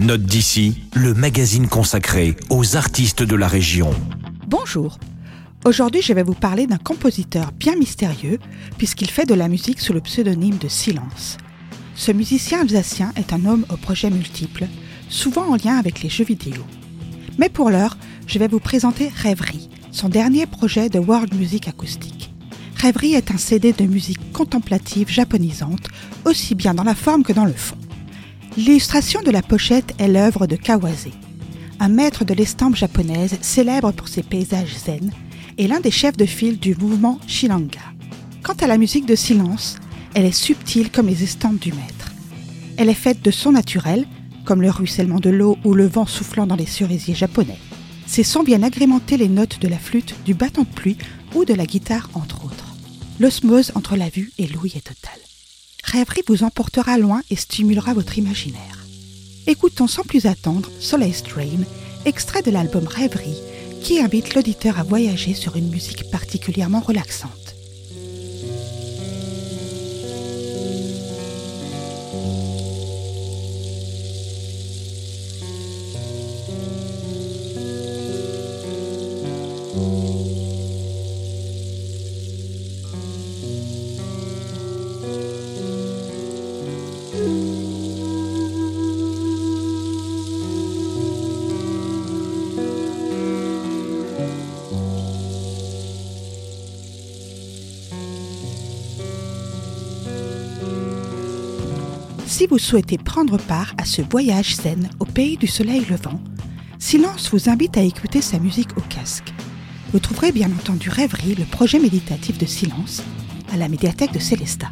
Note d'ici, le magazine consacré aux artistes de la région. Bonjour. Aujourd'hui, je vais vous parler d'un compositeur bien mystérieux puisqu'il fait de la musique sous le pseudonyme de Silence. Ce musicien alsacien est un homme aux projets multiples, souvent en lien avec les jeux vidéo. Mais pour l'heure, je vais vous présenter Rêverie, son dernier projet de world music acoustique. Rêverie est un CD de musique contemplative japonisante, aussi bien dans la forme que dans le fond. L'illustration de la pochette est l'œuvre de Kawase, un maître de l'estampe japonaise célèbre pour ses paysages zen et l'un des chefs de file du mouvement Shilanga. Quant à la musique de silence, elle est subtile comme les estampes du maître. Elle est faite de sons naturels, comme le ruissellement de l'eau ou le vent soufflant dans les cerisiers japonais. Ces sons viennent agrémenter les notes de la flûte, du battant de pluie ou de la guitare, entre autres. L'osmose entre la vue et l'ouïe est totale. Rêverie vous emportera loin et stimulera votre imaginaire. Écoutons sans plus attendre Soleil Strain, extrait de l'album Rêverie, qui invite l'auditeur à voyager sur une musique particulièrement relaxante. Si vous souhaitez prendre part à ce voyage zen au pays du soleil levant, Silence vous invite à écouter sa musique au casque. Vous trouverez bien entendu Rêverie, le projet méditatif de Silence, à la médiathèque de Célestat.